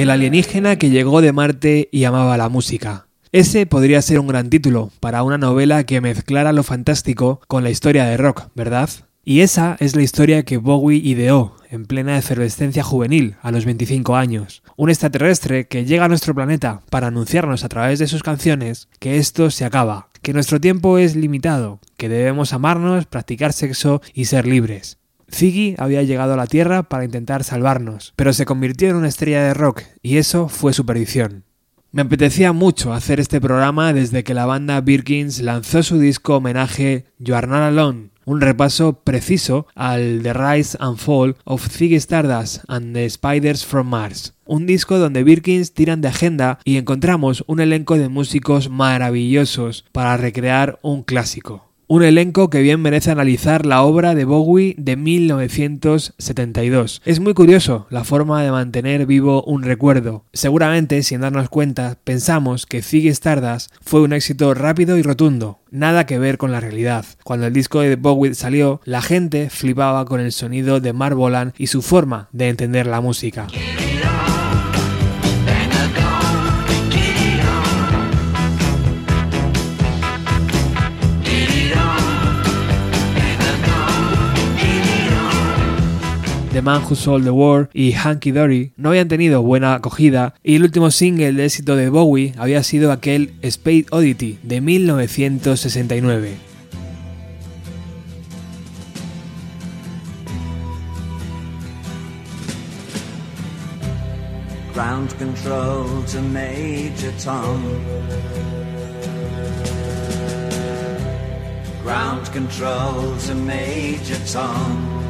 El alienígena que llegó de Marte y amaba la música. Ese podría ser un gran título para una novela que mezclara lo fantástico con la historia de rock, ¿verdad? Y esa es la historia que Bowie ideó en plena efervescencia juvenil, a los 25 años. Un extraterrestre que llega a nuestro planeta para anunciarnos a través de sus canciones que esto se acaba, que nuestro tiempo es limitado, que debemos amarnos, practicar sexo y ser libres. Ziggy había llegado a la Tierra para intentar salvarnos, pero se convirtió en una estrella de rock y eso fue su perdición. Me apetecía mucho hacer este programa desde que la banda Birkins lanzó su disco homenaje You Are Not Alone, un repaso preciso al The Rise and Fall of Ziggy Stardust and the Spiders from Mars, un disco donde Birkins tiran de agenda y encontramos un elenco de músicos maravillosos para recrear un clásico. Un elenco que bien merece analizar la obra de Bowie de 1972. Es muy curioso la forma de mantener vivo un recuerdo. Seguramente, sin darnos cuenta, pensamos que Ziggy Stardust fue un éxito rápido y rotundo. Nada que ver con la realidad. Cuando el disco de Bowie salió, la gente flipaba con el sonido de Marvolan y su forma de entender la música. The Man Who Sold the World y Hanky Dory no habían tenido buena acogida y el último single de éxito de Bowie había sido aquel Space Oddity de 1969. Ground Major. Ground Major.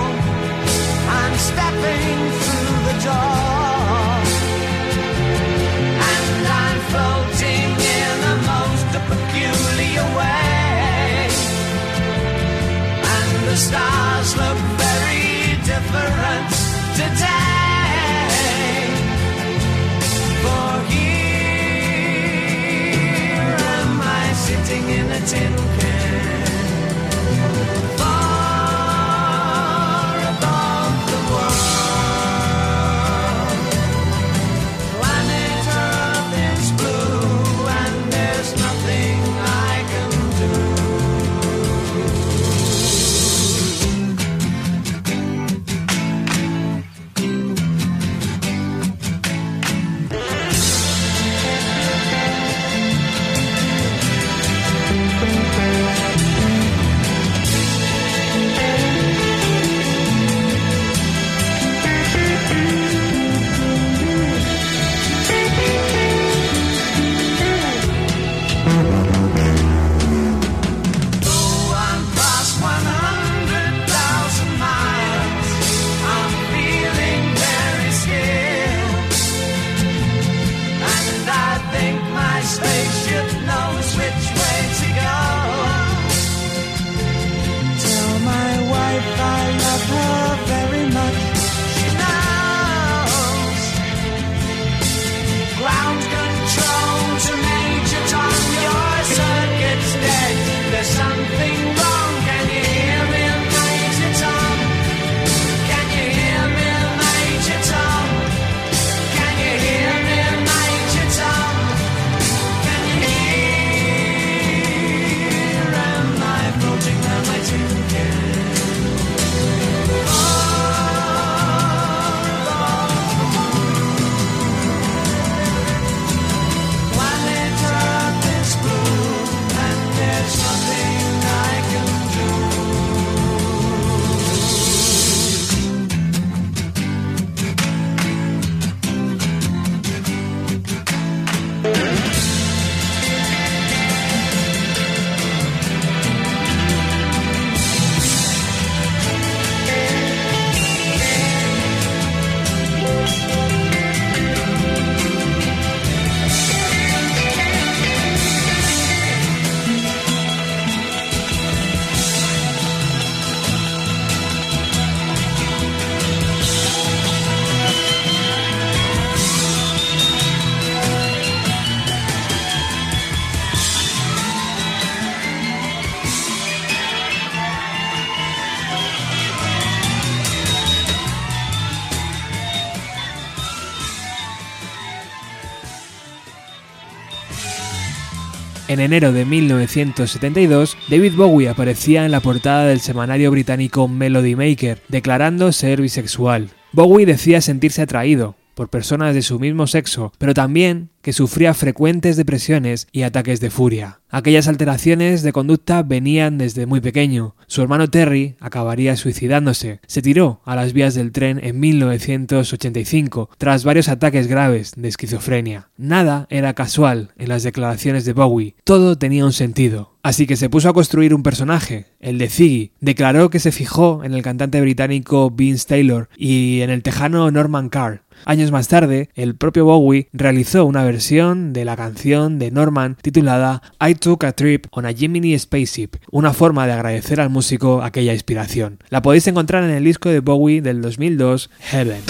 stars look very different today. For here am I sitting in a tin enero de 1972, David Bowie aparecía en la portada del semanario británico Melody Maker, declarando ser bisexual. Bowie decía sentirse atraído, por personas de su mismo sexo, pero también que sufría frecuentes depresiones y ataques de furia. Aquellas alteraciones de conducta venían desde muy pequeño. Su hermano Terry acabaría suicidándose. Se tiró a las vías del tren en 1985 tras varios ataques graves de esquizofrenia. Nada era casual en las declaraciones de Bowie. Todo tenía un sentido. Así que se puso a construir un personaje, el de Ziggy. Declaró que se fijó en el cantante británico Vince Taylor y en el tejano Norman Carr. Años más tarde, el propio Bowie realizó una versión de la canción de Norman titulada I Took a Trip on a Jiminy Spaceship, una forma de agradecer al músico aquella inspiración. La podéis encontrar en el disco de Bowie del 2002, Heaven.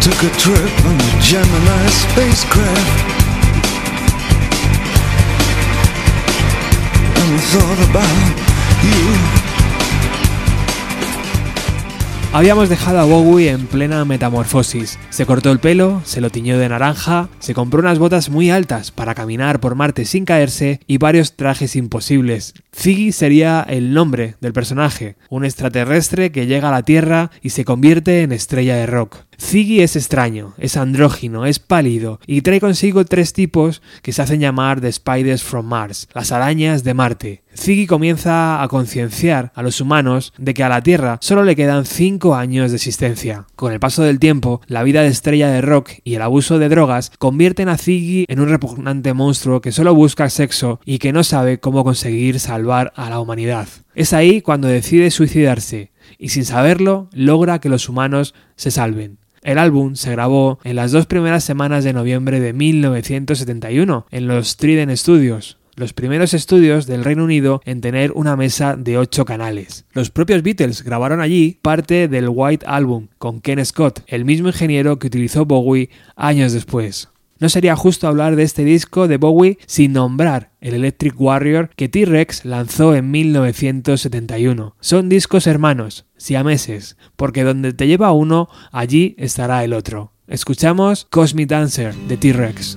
Took a trip on spacecraft Habíamos dejado a Bowie en plena metamorfosis. Se cortó el pelo, se lo tiñó de naranja, se compró unas botas muy altas para caminar por Marte sin caerse y varios trajes imposibles. Ziggy sería el nombre del personaje, un extraterrestre que llega a la Tierra y se convierte en estrella de rock. Ziggy es extraño, es andrógino, es pálido y trae consigo tres tipos que se hacen llamar The Spiders from Mars, las arañas de Marte. Ziggy comienza a concienciar a los humanos de que a la Tierra solo le quedan 5 años de existencia. Con el paso del tiempo, la vida de estrella de rock y el abuso de drogas convierten a Ziggy en un repugnante monstruo que solo busca sexo y que no sabe cómo conseguir salvar a la humanidad. Es ahí cuando decide suicidarse y sin saberlo logra que los humanos se salven. El álbum se grabó en las dos primeras semanas de noviembre de 1971 en los Trident Studios, los primeros estudios del Reino Unido en tener una mesa de 8 canales. Los propios Beatles grabaron allí parte del White Album con Ken Scott, el mismo ingeniero que utilizó Bowie años después. No sería justo hablar de este disco de Bowie sin nombrar el Electric Warrior que T-Rex lanzó en 1971. Son discos hermanos, siameses, porque donde te lleva uno, allí estará el otro. Escuchamos Cosmic Dancer de T-Rex.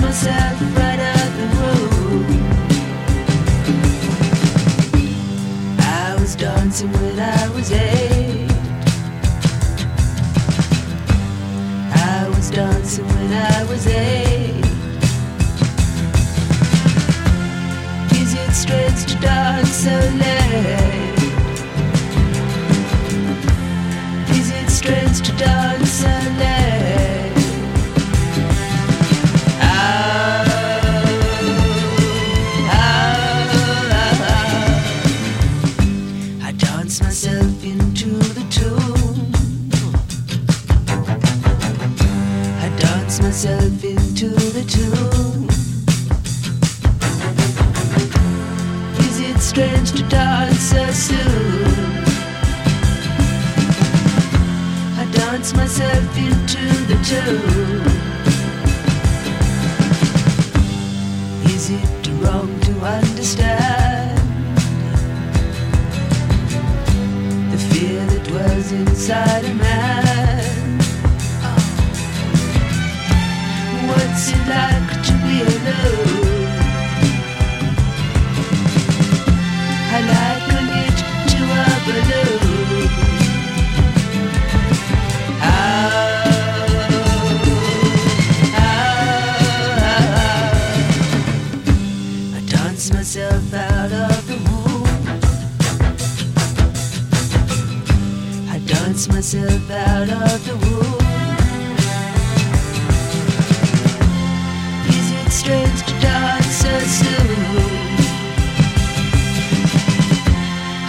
Myself right out the room. I was dancing when I was eight. I was dancing when I was eight. Is it strange to dance so late? Is it strange to dance so late? So soon? I dance myself into the tune. Is it wrong to understand the fear that dwells inside a man? What's it like to be alone? I liken myself out of the womb. Is it strange to die so soon?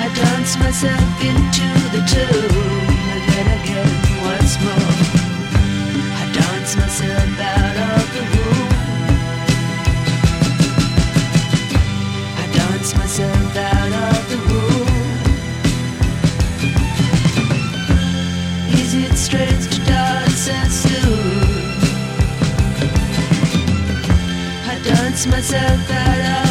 I dance myself into the tomb, and then again once more. I dance myself myself that I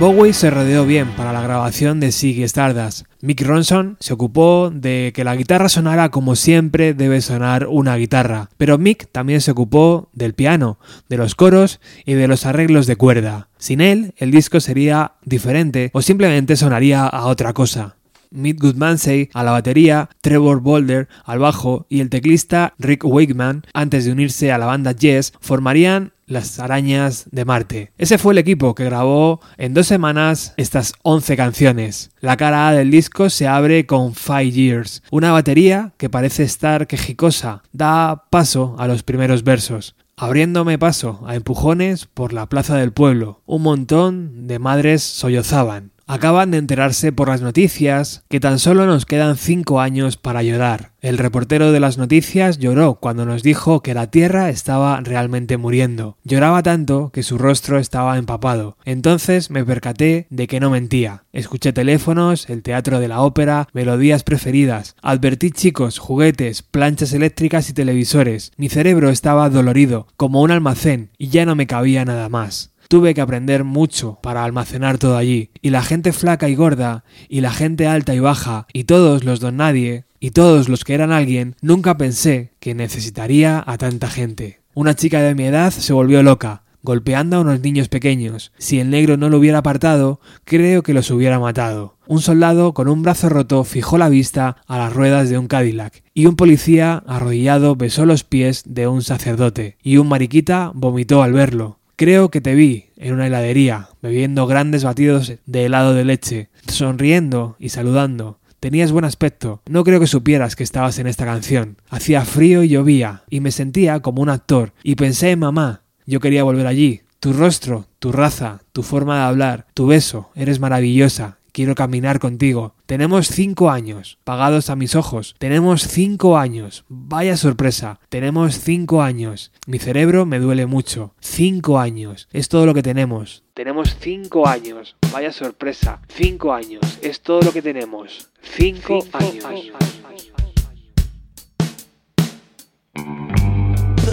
Bowie se rodeó bien para la grabación de Ziggy Stardust. Mick Ronson se ocupó de que la guitarra sonara como siempre debe sonar una guitarra, pero Mick también se ocupó del piano, de los coros y de los arreglos de cuerda. Sin él, el disco sería diferente o simplemente sonaría a otra cosa. Mick Goodmansey a la batería, Trevor Boulder al bajo y el teclista Rick Wakeman, antes de unirse a la banda Yes, formarían las arañas de Marte. Ese fue el equipo que grabó en dos semanas estas 11 canciones. La cara A del disco se abre con Five Years, una batería que parece estar quejicosa, da paso a los primeros versos abriéndome paso a empujones por la plaza del pueblo. Un montón de madres sollozaban. Acaban de enterarse por las noticias que tan solo nos quedan cinco años para llorar. El reportero de las noticias lloró cuando nos dijo que la Tierra estaba realmente muriendo. Lloraba tanto que su rostro estaba empapado. Entonces me percaté de que no mentía. Escuché teléfonos, el teatro de la ópera, melodías preferidas. Advertí chicos, juguetes, planchas eléctricas y televisores. Mi cerebro estaba dolorido, como un almacén, y ya no me cabía nada más. Tuve que aprender mucho para almacenar todo allí, y la gente flaca y gorda, y la gente alta y baja, y todos los don nadie, y todos los que eran alguien, nunca pensé que necesitaría a tanta gente. Una chica de mi edad se volvió loca, golpeando a unos niños pequeños. Si el negro no lo hubiera apartado, creo que los hubiera matado. Un soldado con un brazo roto fijó la vista a las ruedas de un Cadillac, y un policía arrodillado besó los pies de un sacerdote, y un mariquita vomitó al verlo. Creo que te vi en una heladería, bebiendo grandes batidos de helado de leche, sonriendo y saludando. Tenías buen aspecto. No creo que supieras que estabas en esta canción. Hacía frío y llovía, y me sentía como un actor, y pensé en mamá. Yo quería volver allí. Tu rostro, tu raza, tu forma de hablar, tu beso, eres maravillosa. Quiero caminar contigo. Tenemos cinco años, pagados a mis ojos. Tenemos cinco años. Vaya sorpresa. Tenemos cinco años. Mi cerebro me duele mucho. Cinco años. Es todo lo que tenemos. Tenemos cinco años. Vaya sorpresa. Cinco años. Es todo lo que tenemos. Cinco, años.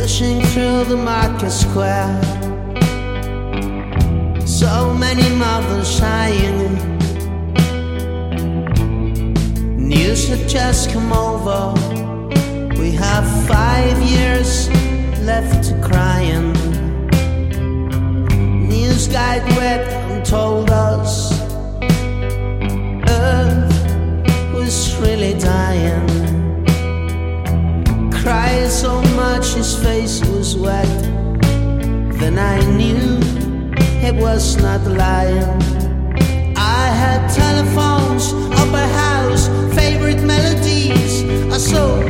pushing through the market square. So many mothers sighing. News should just come over. We have five years left to crying. News guide went and told us Earth was really dying cried so much his face was wet. Then I knew it was not lying. I had telephones, I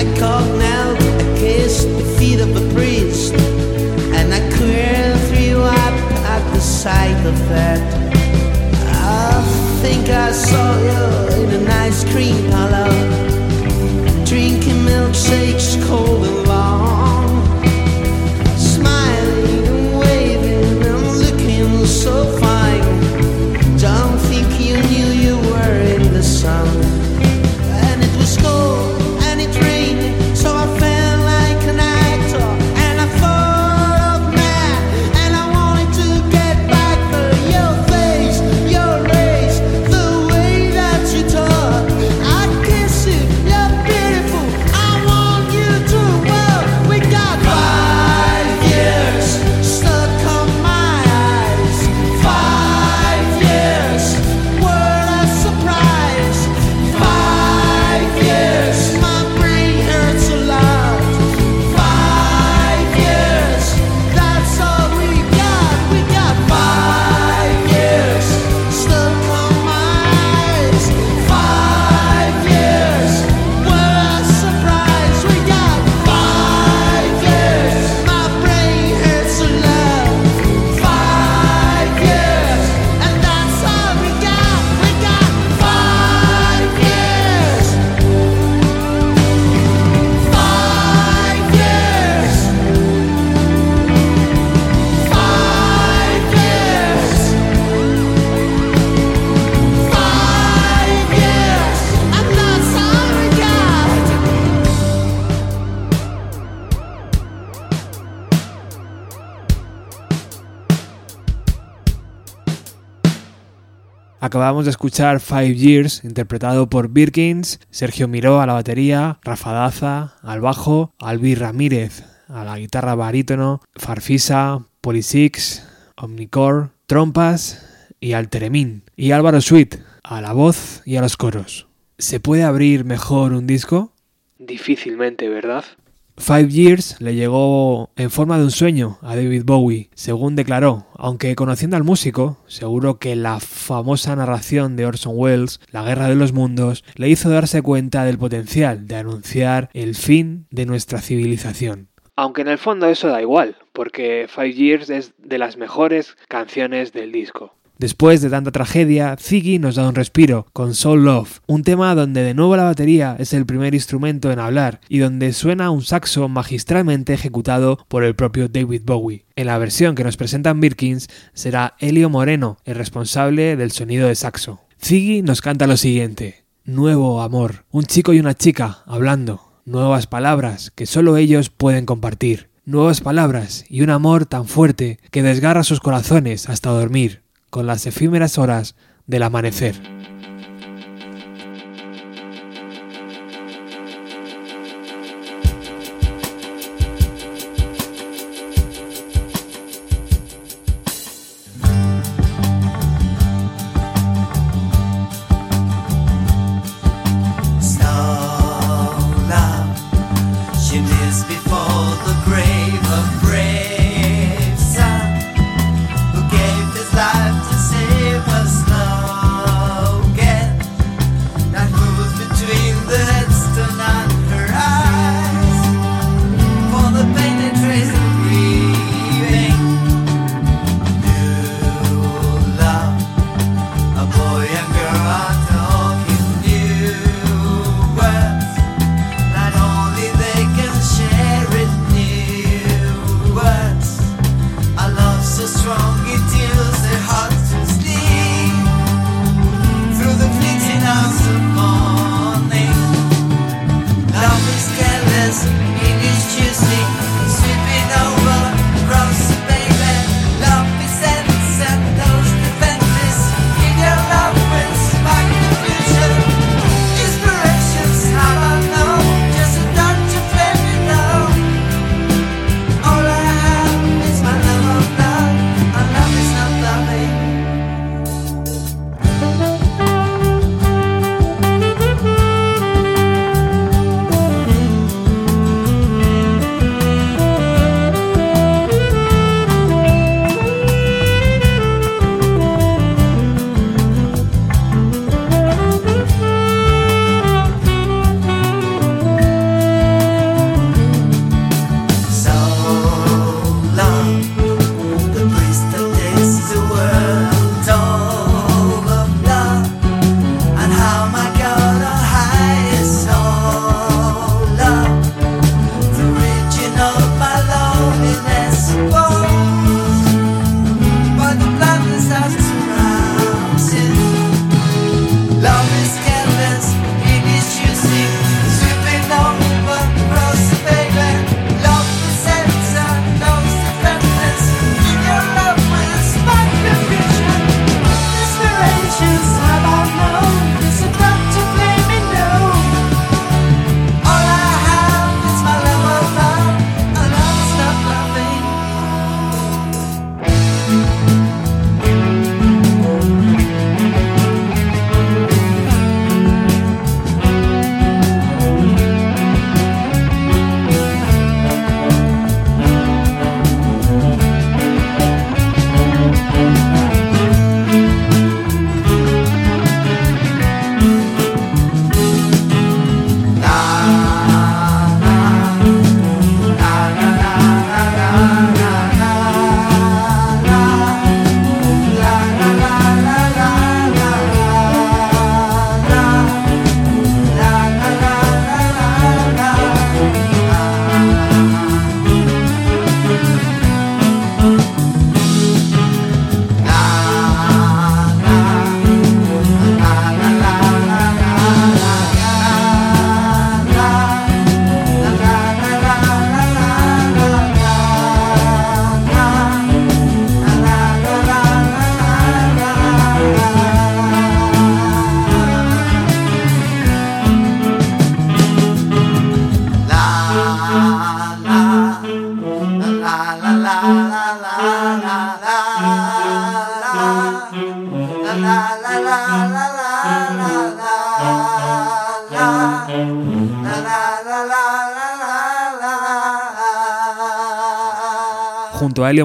I called knelt, I kissed the feet of a priest, and I queer threw up at the sight of that. I think I saw you in an ice cream parlor drinking milkshakes cold Acabamos de escuchar Five Years, interpretado por Birkins, Sergio Miró a la batería, Rafa Daza al bajo, Albi Ramírez a la guitarra barítono, Farfisa, Polisix, Omnicore, Trompas y Alteremín, y Álvaro Sweet a la voz y a los coros. ¿Se puede abrir mejor un disco? Difícilmente, ¿verdad? Five Years le llegó en forma de un sueño a David Bowie, según declaró, aunque conociendo al músico, seguro que la famosa narración de Orson Welles, La Guerra de los Mundos, le hizo darse cuenta del potencial de anunciar el fin de nuestra civilización. Aunque en el fondo eso da igual, porque Five Years es de las mejores canciones del disco. Después de tanta tragedia, Ziggy nos da un respiro con Soul Love, un tema donde de nuevo la batería es el primer instrumento en hablar y donde suena un saxo magistralmente ejecutado por el propio David Bowie. En la versión que nos presentan Birkins será Elio Moreno el responsable del sonido de saxo. Ziggy nos canta lo siguiente: Nuevo amor, un chico y una chica hablando, nuevas palabras que solo ellos pueden compartir, nuevas palabras y un amor tan fuerte que desgarra sus corazones hasta dormir con las efímeras horas del amanecer.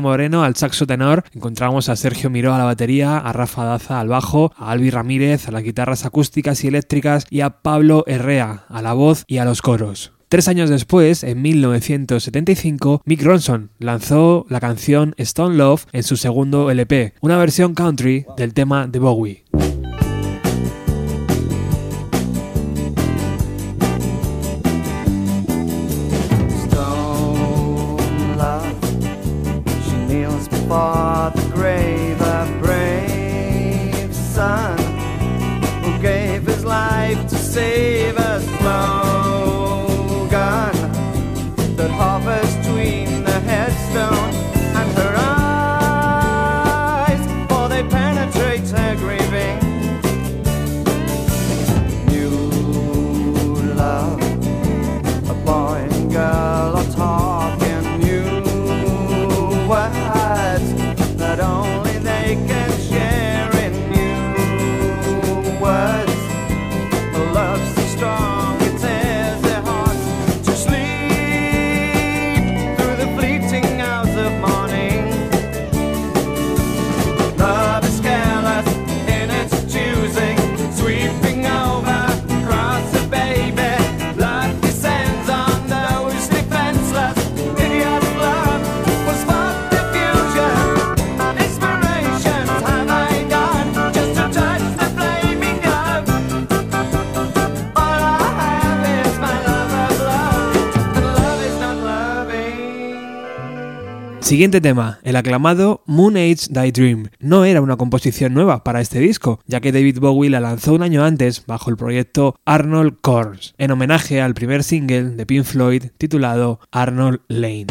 Moreno al saxo tenor encontramos a Sergio Miró a la batería, a Rafa Daza al bajo, a Albi Ramírez a las guitarras acústicas y eléctricas y a Pablo Herrea a la voz y a los coros. Tres años después, en 1975, Mick Ronson lanzó la canción Stone Love en su segundo LP, una versión country del tema de Bowie. Siguiente tema, el aclamado Moon Age Daydream. No era una composición nueva para este disco, ya que David Bowie la lanzó un año antes bajo el proyecto Arnold Corrs, en homenaje al primer single de Pink Floyd titulado Arnold Lane.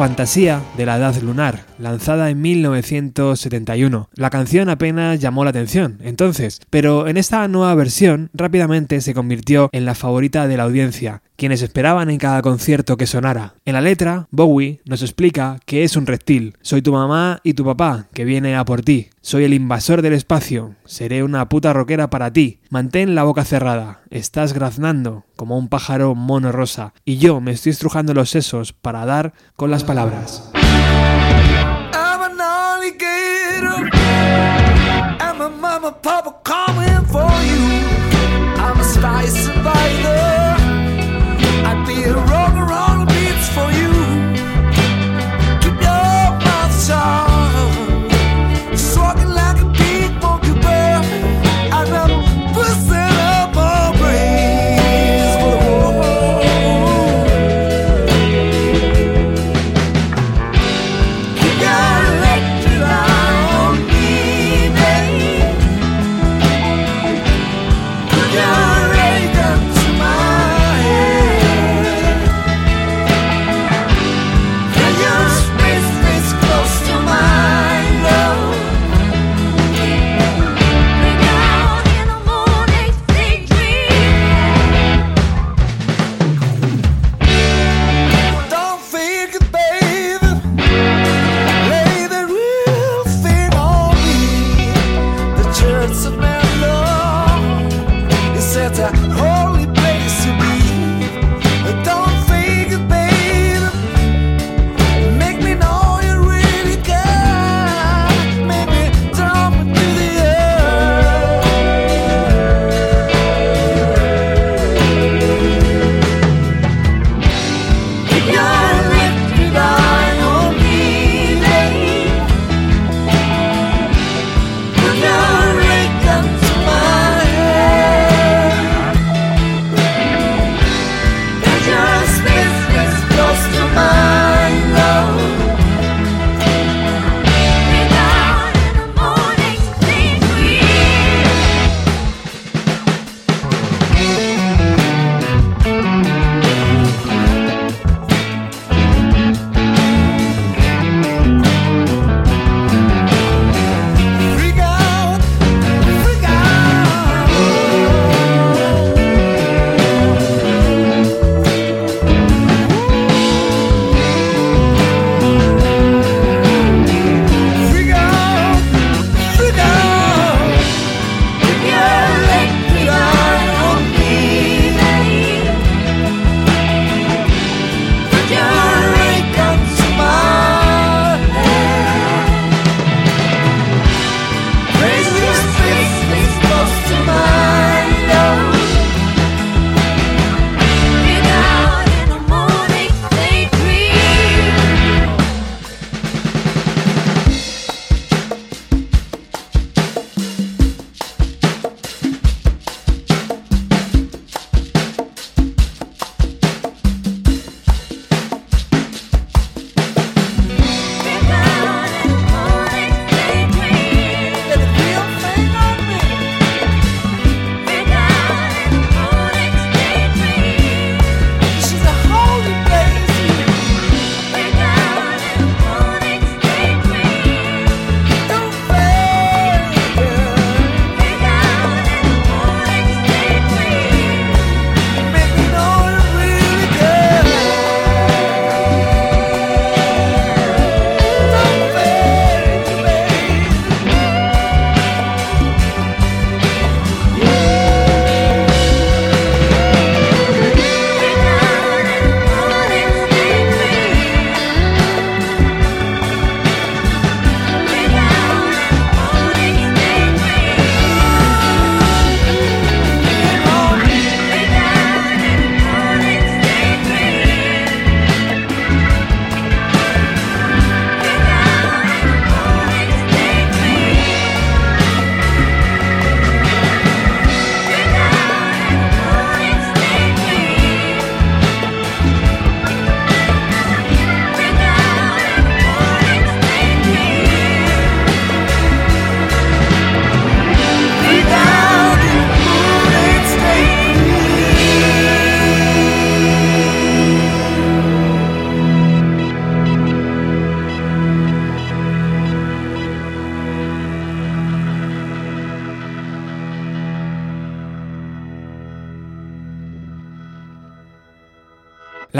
Fantasía de la Edad Lunar, lanzada en 1971. La canción apenas llamó la atención entonces, pero en esta nueva versión rápidamente se convirtió en la favorita de la audiencia, quienes esperaban en cada concierto que sonara. En la letra, Bowie nos explica que es un reptil. Soy tu mamá y tu papá, que viene a por ti. Soy el invasor del espacio. Seré una puta rockera para ti. Mantén la boca cerrada. Estás graznando como un pájaro mono rosa. Y yo me estoy estrujando los sesos para dar con las palabras. oh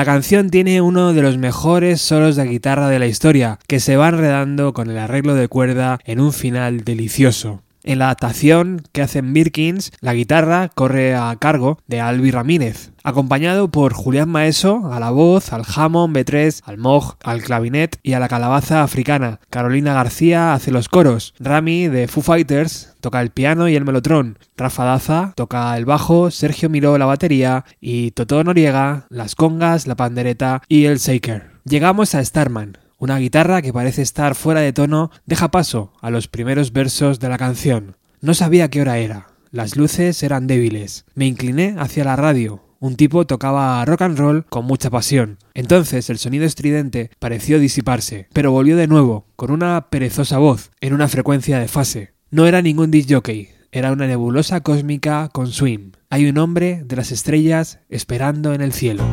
La canción tiene uno de los mejores solos de guitarra de la historia, que se va enredando con el arreglo de cuerda en un final delicioso. En la adaptación que hacen Birkins, la guitarra corre a cargo de Albi Ramírez, acompañado por Julián Maeso a la voz, al Hammond B3, al Moog, al clavinet y a la calabaza africana. Carolina García hace los coros. Rami de Foo Fighters toca el piano y el melotron. Rafa Daza toca el bajo, Sergio Miró la batería y Totó Noriega las congas, la pandereta y el shaker. Llegamos a Starman, una guitarra que parece estar fuera de tono deja paso a los primeros versos de la canción. No sabía qué hora era. Las luces eran débiles. Me incliné hacia la radio. Un tipo tocaba rock and roll con mucha pasión. Entonces el sonido estridente pareció disiparse, pero volvió de nuevo, con una perezosa voz, en una frecuencia de fase. No era ningún disc jockey, era una nebulosa cósmica con swing. Hay un hombre de las estrellas esperando en el cielo.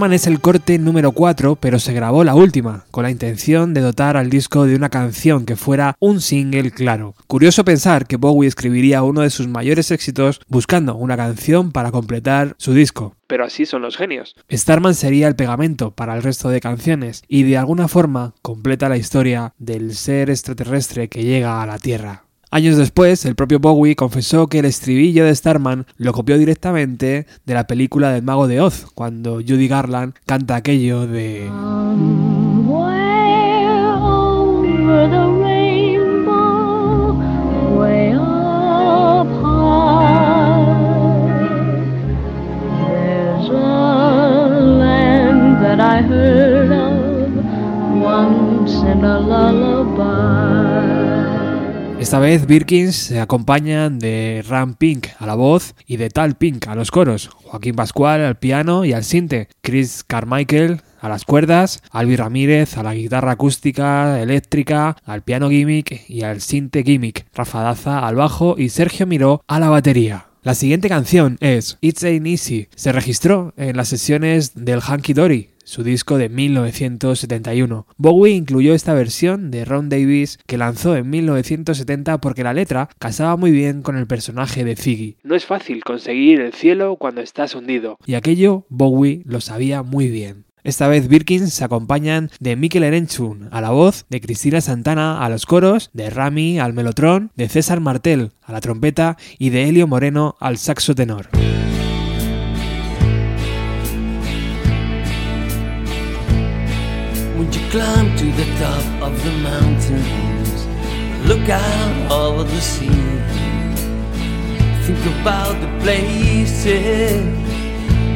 Starman es el corte número 4, pero se grabó la última, con la intención de dotar al disco de una canción que fuera un single claro. Curioso pensar que Bowie escribiría uno de sus mayores éxitos buscando una canción para completar su disco. Pero así son los genios. Starman sería el pegamento para el resto de canciones y de alguna forma completa la historia del ser extraterrestre que llega a la Tierra. Años después, el propio Bowie confesó que el estribillo de Starman lo copió directamente de la película del Mago de Oz, cuando Judy Garland canta aquello de... I heard of once in a lullaby. Esta vez Birkins se acompañan de Ram Pink a la voz y de Tal Pink a los coros, Joaquín Pascual al piano y al sinte, Chris Carmichael a las cuerdas, Albi Ramírez a la guitarra acústica, eléctrica, al piano gimmick y al sinte gimmick, Rafa Daza al bajo y Sergio Miró a la batería. La siguiente canción es It's Ain't Easy. Se registró en las sesiones del Hanky Dory, su disco de 1971. Bowie incluyó esta versión de Ron Davis que lanzó en 1970 porque la letra casaba muy bien con el personaje de Ziggy. No es fácil conseguir el cielo cuando estás hundido, y aquello Bowie lo sabía muy bien. Esta vez Birkins se acompañan de Mikel Erenchun a la voz, de Cristina Santana a los coros, de Rami al melotron, de César Martel a la trompeta y de Helio Moreno al saxo tenor. When you climb to the top of the mountains, look out over the sea. Think about the places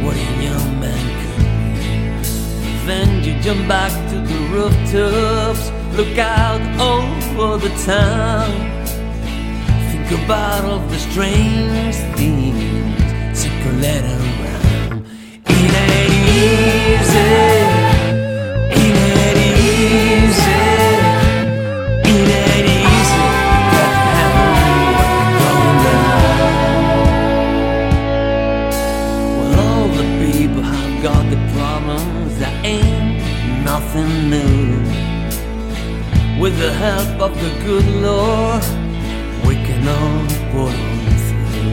what a young man could be. Then you jump back to the rooftops, look out over the town. Think about all the strange things circulating around. It ain't easy. With the help of the good Lord, we can all pull through.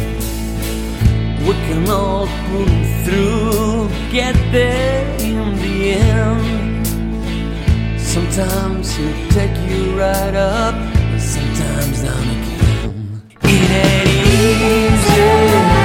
We can all pull through, get there in the end. Sometimes he'll take you right up, sometimes down again. It ain't easy.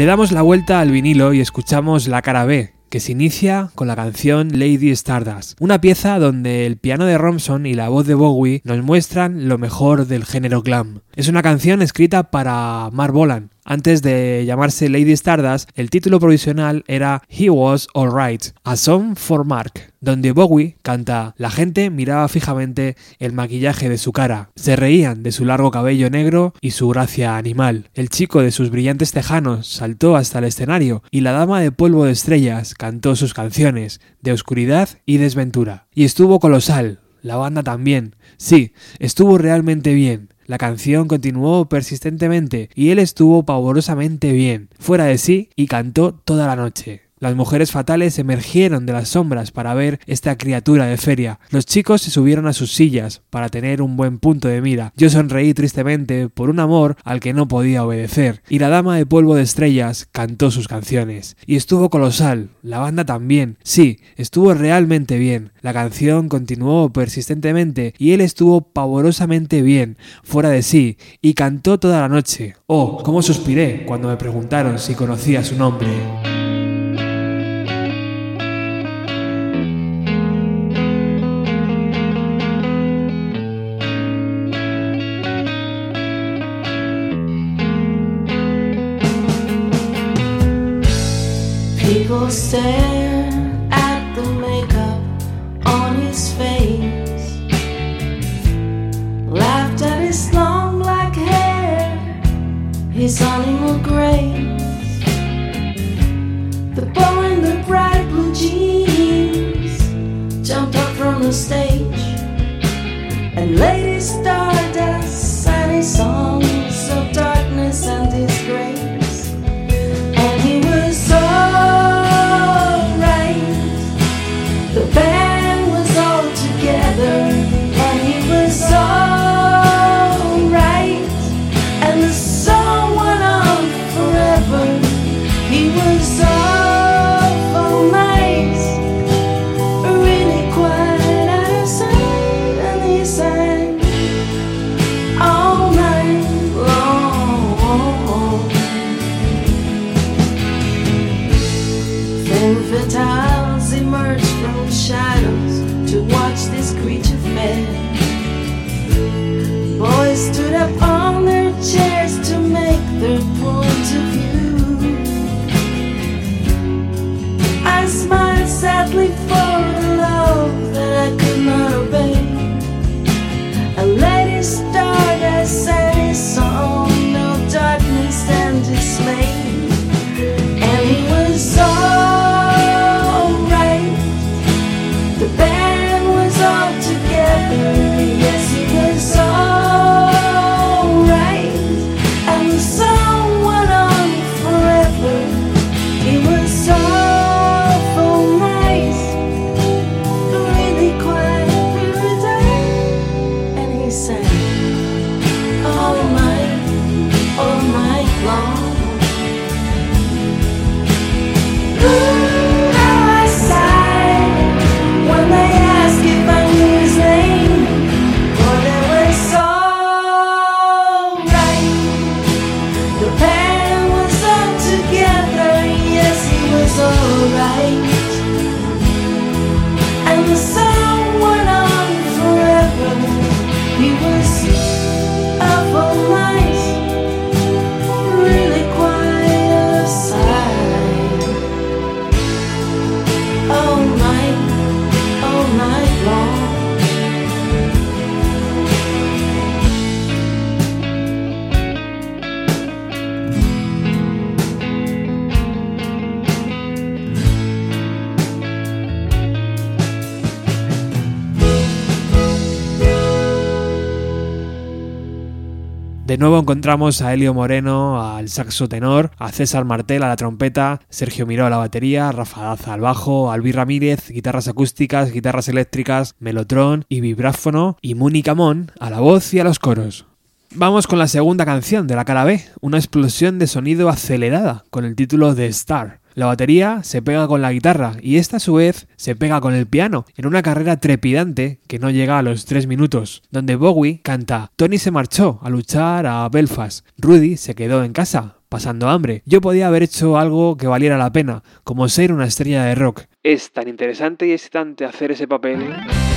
Le damos la vuelta al vinilo y escuchamos la cara B, que se inicia con la canción Lady Stardust, una pieza donde el piano de Romson y la voz de Bowie nos muestran lo mejor del género glam. Es una canción escrita para Mark Bolan, Antes de llamarse Lady Stardust, el título provisional era He Was Alright, A Song for Mark, donde Bowie canta La gente miraba fijamente el maquillaje de su cara, se reían de su largo cabello negro y su gracia animal. El chico de sus brillantes tejanos saltó hasta el escenario y la dama de polvo de estrellas cantó sus canciones de oscuridad y desventura. Y estuvo colosal, la banda también. Sí, estuvo realmente bien. La canción continuó persistentemente y él estuvo pavorosamente bien, fuera de sí, y cantó toda la noche. Las mujeres fatales emergieron de las sombras para ver esta criatura de feria. Los chicos se subieron a sus sillas para tener un buen punto de mira. Yo sonreí tristemente por un amor al que no podía obedecer. Y la dama de polvo de estrellas cantó sus canciones. Y estuvo colosal. La banda también. Sí, estuvo realmente bien. La canción continuó persistentemente y él estuvo pavorosamente bien, fuera de sí, y cantó toda la noche. Oh, cómo suspiré cuando me preguntaron si conocía su nombre. stay. A Helio Moreno al saxo tenor, a César Martel a la trompeta, Sergio Miró a la batería, Rafa Daza al bajo, Albi Ramírez, guitarras acústicas, guitarras eléctricas, melotrón y vibráfono, y Muni Camón a la voz y a los coros. Vamos con la segunda canción de la cara B, una explosión de sonido acelerada con el título de Star. La batería se pega con la guitarra y esta a su vez se pega con el piano en una carrera trepidante que no llega a los 3 minutos, donde Bowie canta Tony se marchó a luchar a Belfast, Rudy se quedó en casa pasando hambre. Yo podía haber hecho algo que valiera la pena, como ser una estrella de rock. Es tan interesante y excitante hacer ese papel. roll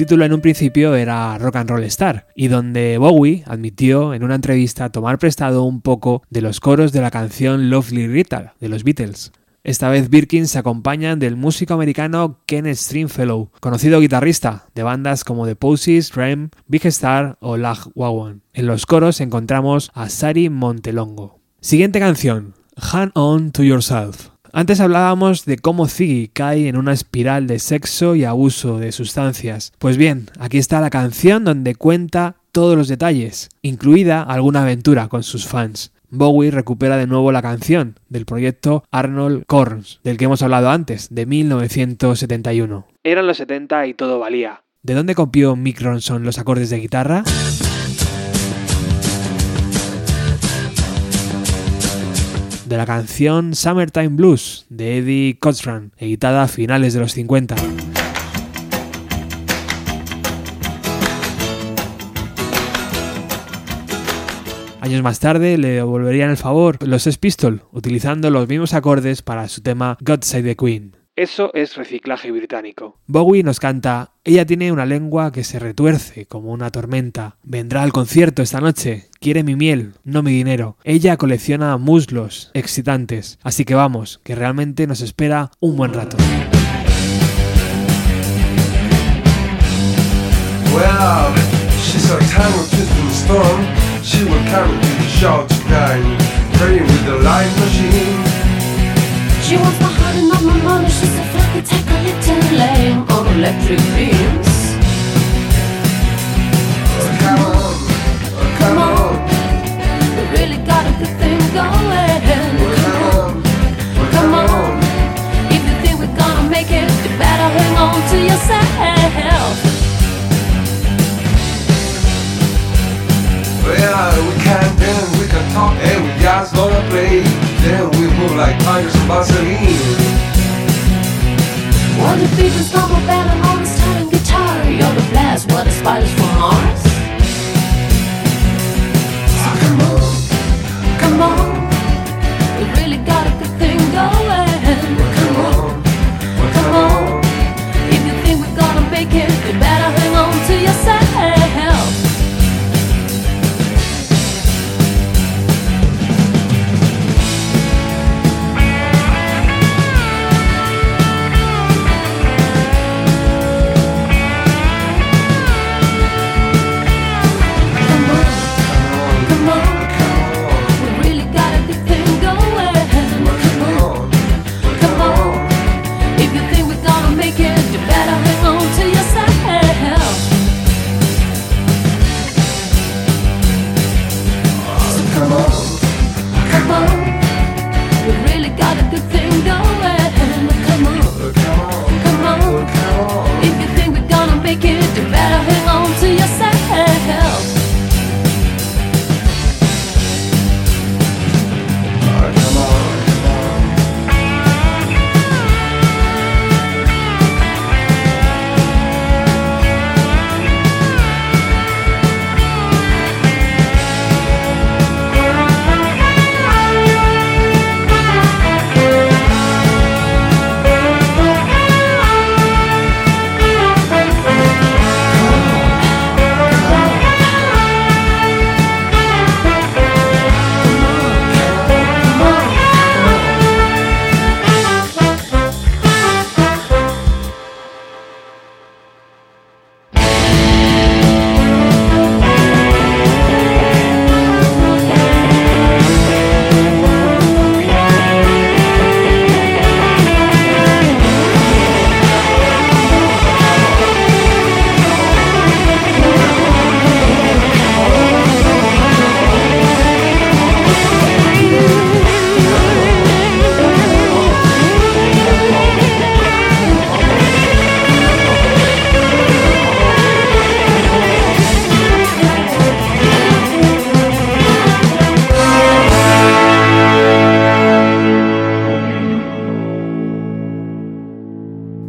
título en un principio era Rock and Roll Star, y donde Bowie admitió en una entrevista tomar prestado un poco de los coros de la canción Lovely Rita de los Beatles. Esta vez Birkin se acompañan del músico americano Ken Stringfellow, conocido guitarrista de bandas como The Posies, Rem, Big Star o Lag Wagon. En los coros encontramos a Sari Montelongo. Siguiente canción, Hand On To Yourself. Antes hablábamos de cómo Ziggy cae en una espiral de sexo y abuso de sustancias. Pues bien, aquí está la canción donde cuenta todos los detalles, incluida alguna aventura con sus fans. Bowie recupera de nuevo la canción del proyecto Arnold Corns, del que hemos hablado antes, de 1971. Eran los 70 y todo valía. ¿De dónde copió Mick Ronson los acordes de guitarra? De la canción Summertime Blues de Eddie Cochran, editada a finales de los 50. Años más tarde le devolverían el favor los Sex Pistols, utilizando los mismos acordes para su tema God Save the Queen. Eso es reciclaje británico. Bowie nos canta, ella tiene una lengua que se retuerce como una tormenta. Vendrá al concierto esta noche. Quiere mi miel, no mi dinero. Ella colecciona muslos excitantes. Así que vamos, que realmente nos espera un buen rato. Well, she's a tiny twisting storm. She will carry to the show tonight. Praying with the light machine. She wants my heart and not my money. She's a flaky, take a little lame on electric beams. Oh, come on, oh, come on, We really got a good thing going. come on, Come on. If you think we're gonna make it, you better hang on to yourself. Well, we can dance, we can talk, and we just gonna play. Then we move like tigers and Vaseline. Well, the more bad and all this time guitar. You're the blast, what the spiders from Mars.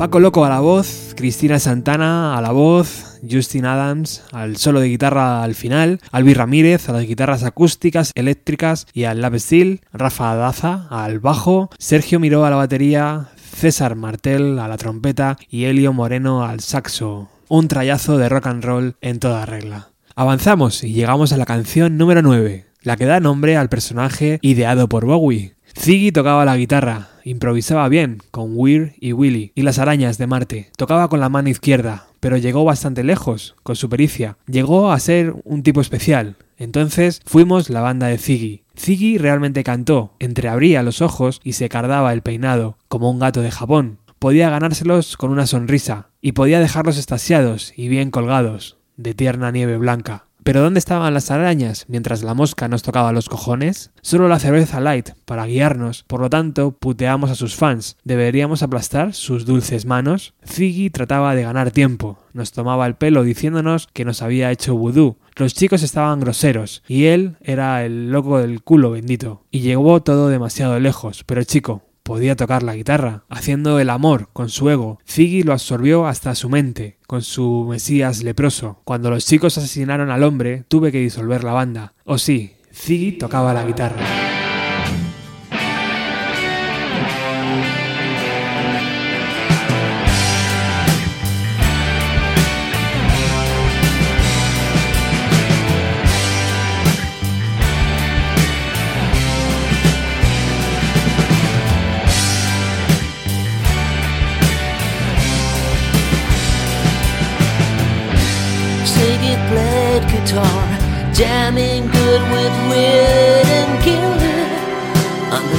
Paco Loco a la voz, Cristina Santana a la voz, Justin Adams al solo de guitarra al final, Albi Ramírez a las guitarras acústicas, eléctricas y al lap steel, Rafa Daza al bajo, Sergio Miró a la batería, César Martel a la trompeta y Elio Moreno al saxo. Un trayazo de rock and roll en toda regla. Avanzamos y llegamos a la canción número 9, la que da nombre al personaje ideado por Bowie. Ziggy tocaba la guitarra, improvisaba bien con Weir y Willy y las arañas de Marte. Tocaba con la mano izquierda, pero llegó bastante lejos con su pericia. Llegó a ser un tipo especial. Entonces fuimos la banda de Ziggy. Ziggy realmente cantó, entreabría los ojos y se cardaba el peinado, como un gato de Japón. Podía ganárselos con una sonrisa, y podía dejarlos estasiados y bien colgados, de tierna nieve blanca. Pero ¿dónde estaban las arañas mientras la mosca nos tocaba los cojones? Solo la cerveza light para guiarnos, por lo tanto puteamos a sus fans. ¿Deberíamos aplastar sus dulces manos? Ziggy trataba de ganar tiempo, nos tomaba el pelo diciéndonos que nos había hecho vudú. Los chicos estaban groseros, y él era el loco del culo bendito. Y llegó todo demasiado lejos, pero chico, podía tocar la guitarra, haciendo el amor con su ego. Ziggy lo absorbió hasta su mente, con su mesías leproso. Cuando los chicos asesinaron al hombre, tuve que disolver la banda. O sí, Ziggy tocaba la guitarra.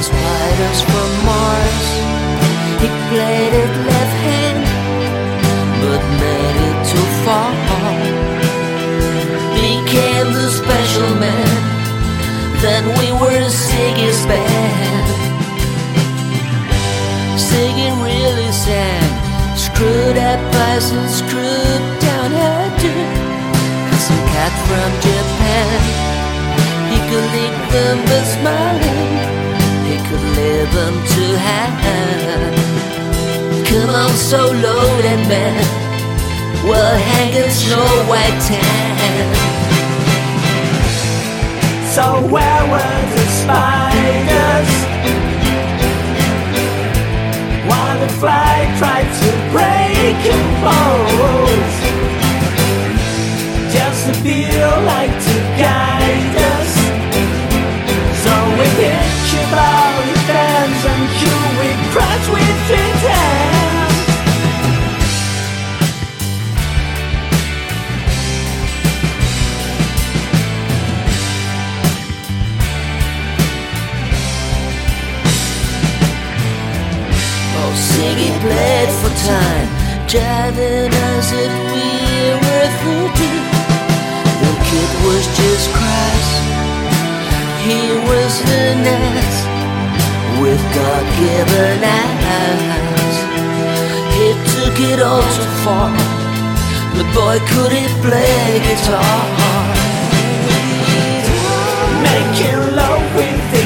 Spiders from Mars, he played it left hand, but made it too far. Became the special man, then we were Ziggy's band. Ziggy really sang, screwed up eyes and screwed down too. And some cat from Japan, he could lick them but smiling, to. Come on, so loaded man, well hanging snow white tan. So where were the spiders? While the fly tried to break your bones Just to feel like to guide Ziggy oh, played for time, driving us if we were thirty. The kid was just Christ, he was an ass with God-given eyes. He took it all too far. The boy couldn't play guitar. Making love with the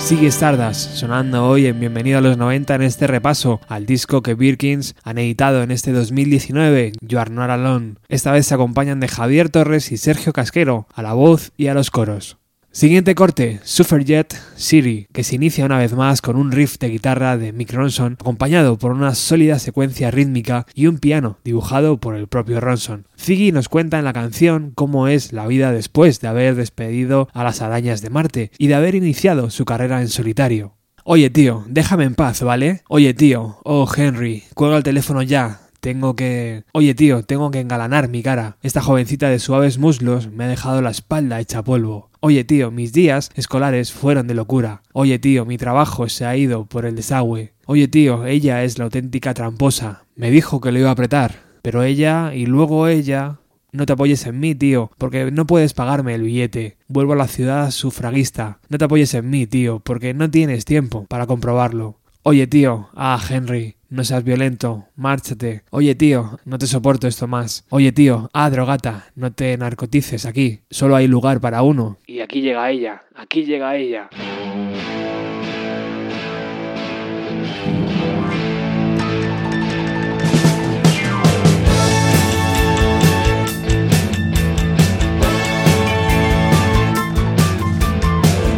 Sigue Stardust sonando hoy en Bienvenido a los 90 en este repaso al disco que Birkins han editado en este 2019, You Are Not. Esta vez se acompañan de Javier Torres y Sergio Casquero a la voz y a los coros. Siguiente corte, Suffragette City, que se inicia una vez más con un riff de guitarra de Mick Ronson, acompañado por una sólida secuencia rítmica y un piano dibujado por el propio Ronson. Ziggy nos cuenta en la canción cómo es la vida después de haber despedido a las arañas de Marte y de haber iniciado su carrera en solitario. Oye tío, déjame en paz, ¿vale? Oye tío, oh Henry, cuelga el teléfono ya, tengo que... Oye tío, tengo que engalanar mi cara. Esta jovencita de suaves muslos me ha dejado la espalda hecha polvo. Oye tío, mis días escolares fueron de locura. Oye tío, mi trabajo se ha ido por el desagüe. Oye tío, ella es la auténtica tramposa. Me dijo que lo iba a apretar. Pero ella y luego ella... No te apoyes en mí, tío, porque no puedes pagarme el billete. Vuelvo a la ciudad sufragista. No te apoyes en mí, tío, porque no tienes tiempo para comprobarlo. Oye, tío, ah, Henry, no seas violento, márchate. Oye, tío, no te soporto esto más. Oye, tío, ah, drogata, no te narcotices aquí. Solo hay lugar para uno. Y aquí llega ella, aquí llega ella.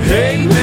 Hey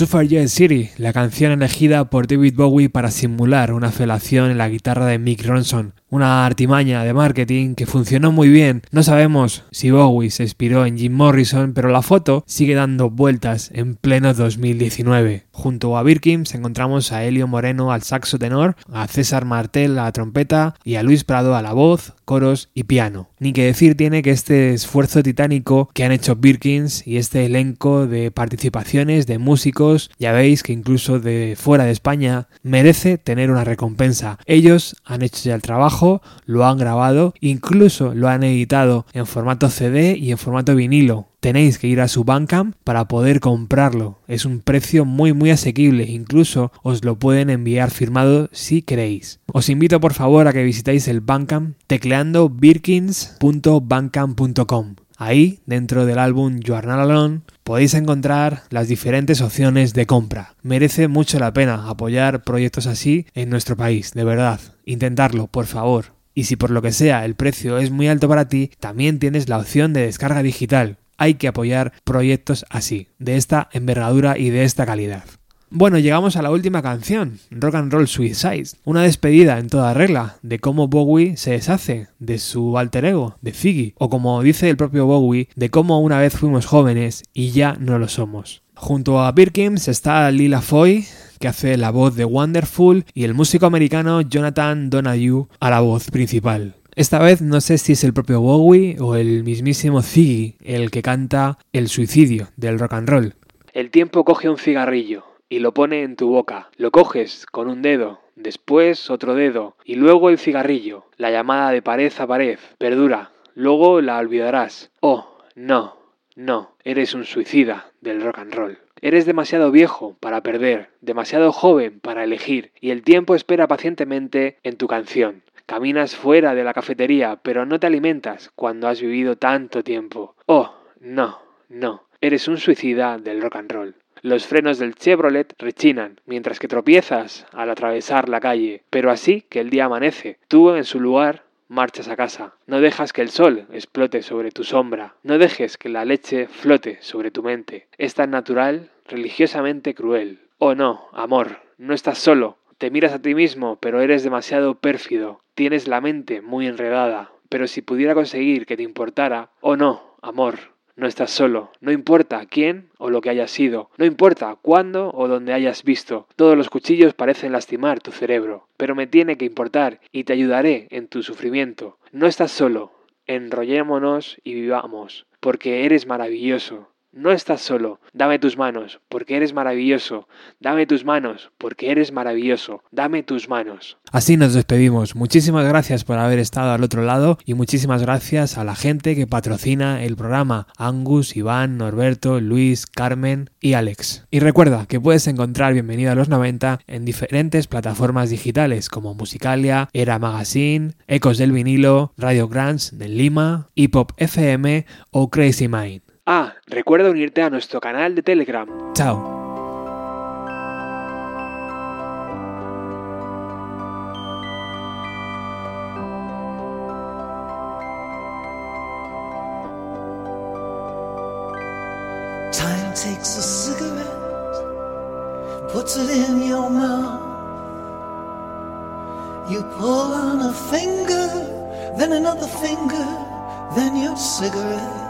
Suffragette. City, la canción elegida por David Bowie para simular una felación en la guitarra de Mick Ronson. Una artimaña de marketing que funcionó muy bien. No sabemos si Bowie se inspiró en Jim Morrison, pero la foto sigue dando vueltas en pleno 2019. Junto a Birkins encontramos a Elio Moreno al saxo tenor, a César Martel a la trompeta y a Luis Prado a la voz, coros y piano. Ni que decir tiene que este esfuerzo titánico que han hecho Birkins y este elenco de participaciones de músicos, ya veis que incluso de fuera de España, merece tener una recompensa. Ellos han hecho ya el trabajo, lo han grabado, incluso lo han editado en formato CD y en formato vinilo. Tenéis que ir a su Bandcamp para poder comprarlo. Es un precio muy muy asequible, incluso os lo pueden enviar firmado si queréis. Os invito por favor a que visitéis el Bandcamp tecleando birkins.bandcamp.com. Ahí, dentro del álbum You Are Not Alone, podéis encontrar las diferentes opciones de compra. Merece mucho la pena apoyar proyectos así en nuestro país, de verdad. Intentarlo, por favor. Y si por lo que sea el precio es muy alto para ti, también tienes la opción de descarga digital. Hay que apoyar proyectos así, de esta envergadura y de esta calidad. Bueno, llegamos a la última canción, Rock and Roll Suicide, una despedida en toda regla de cómo Bowie se deshace de su alter ego, de Ziggy, o como dice el propio Bowie, de cómo una vez fuimos jóvenes y ya no lo somos. Junto a Birkins está Lila Foy, que hace la voz de Wonderful, y el músico americano Jonathan Donahue a la voz principal. Esta vez no sé si es el propio Bowie o el mismísimo Ziggy el que canta el suicidio del rock and roll. El tiempo coge un cigarrillo y lo pone en tu boca. Lo coges con un dedo, después otro dedo y luego el cigarrillo. La llamada de pared a pared perdura. Luego la olvidarás. Oh, no, no, eres un suicida del rock and roll. Eres demasiado viejo para perder, demasiado joven para elegir, y el tiempo espera pacientemente en tu canción. Caminas fuera de la cafetería, pero no te alimentas cuando has vivido tanto tiempo. Oh, no, no, eres un suicida del rock and roll. Los frenos del Chevrolet rechinan mientras que tropiezas al atravesar la calle, pero así que el día amanece, tú en su lugar marchas a casa. No dejas que el sol explote sobre tu sombra, no dejes que la leche flote sobre tu mente. Es tan natural, religiosamente cruel. Oh no, amor, no estás solo. Te miras a ti mismo, pero eres demasiado pérfido. Tienes la mente muy enredada. Pero si pudiera conseguir que te importara, oh no, amor, no estás solo, no importa quién o lo que hayas sido, no importa cuándo o dónde hayas visto, todos los cuchillos parecen lastimar tu cerebro, pero me tiene que importar y te ayudaré en tu sufrimiento. No estás solo, enrollémonos y vivamos, porque eres maravilloso. No estás solo, dame tus manos, porque eres maravilloso. Dame tus manos, porque eres maravilloso. Dame tus manos. Así nos despedimos. Muchísimas gracias por haber estado al otro lado y muchísimas gracias a la gente que patrocina el programa. Angus, Iván, Norberto, Luis, Carmen y Alex. Y recuerda que puedes encontrar Bienvenido a los 90 en diferentes plataformas digitales como Musicalia, Era Magazine, Ecos del Vinilo, Radio Grants de Lima, Hip Hop FM o Crazy Mind. Ah, recuerda unirte a nuestro canal de Telegram. Chao. Time takes a cigarette, puts it in your mouth. You pull on a finger, then another finger, then your cigarette.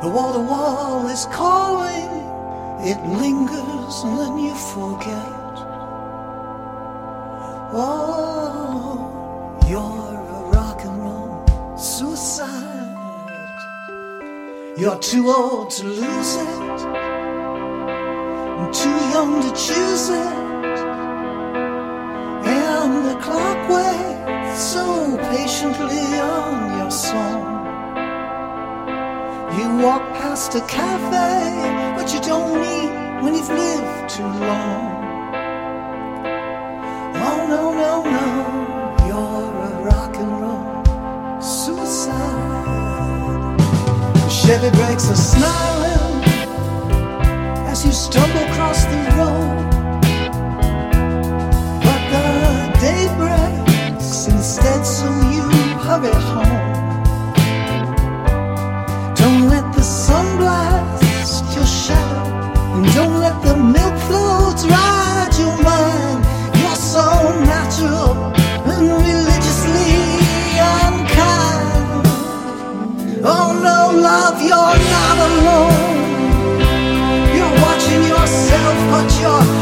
The wall wall is calling, it lingers and then you forget. Oh, you're a rock and roll suicide. You're too old to lose it, and too young to choose it. And the clock waits so patiently on your song. You walk past a cafe, but you don't eat when you've lived too long. Oh no, no, no, you're a rock and roll suicide. Chevy brakes are snarling as you stumble across the not alone. You're watching yourself, but you're.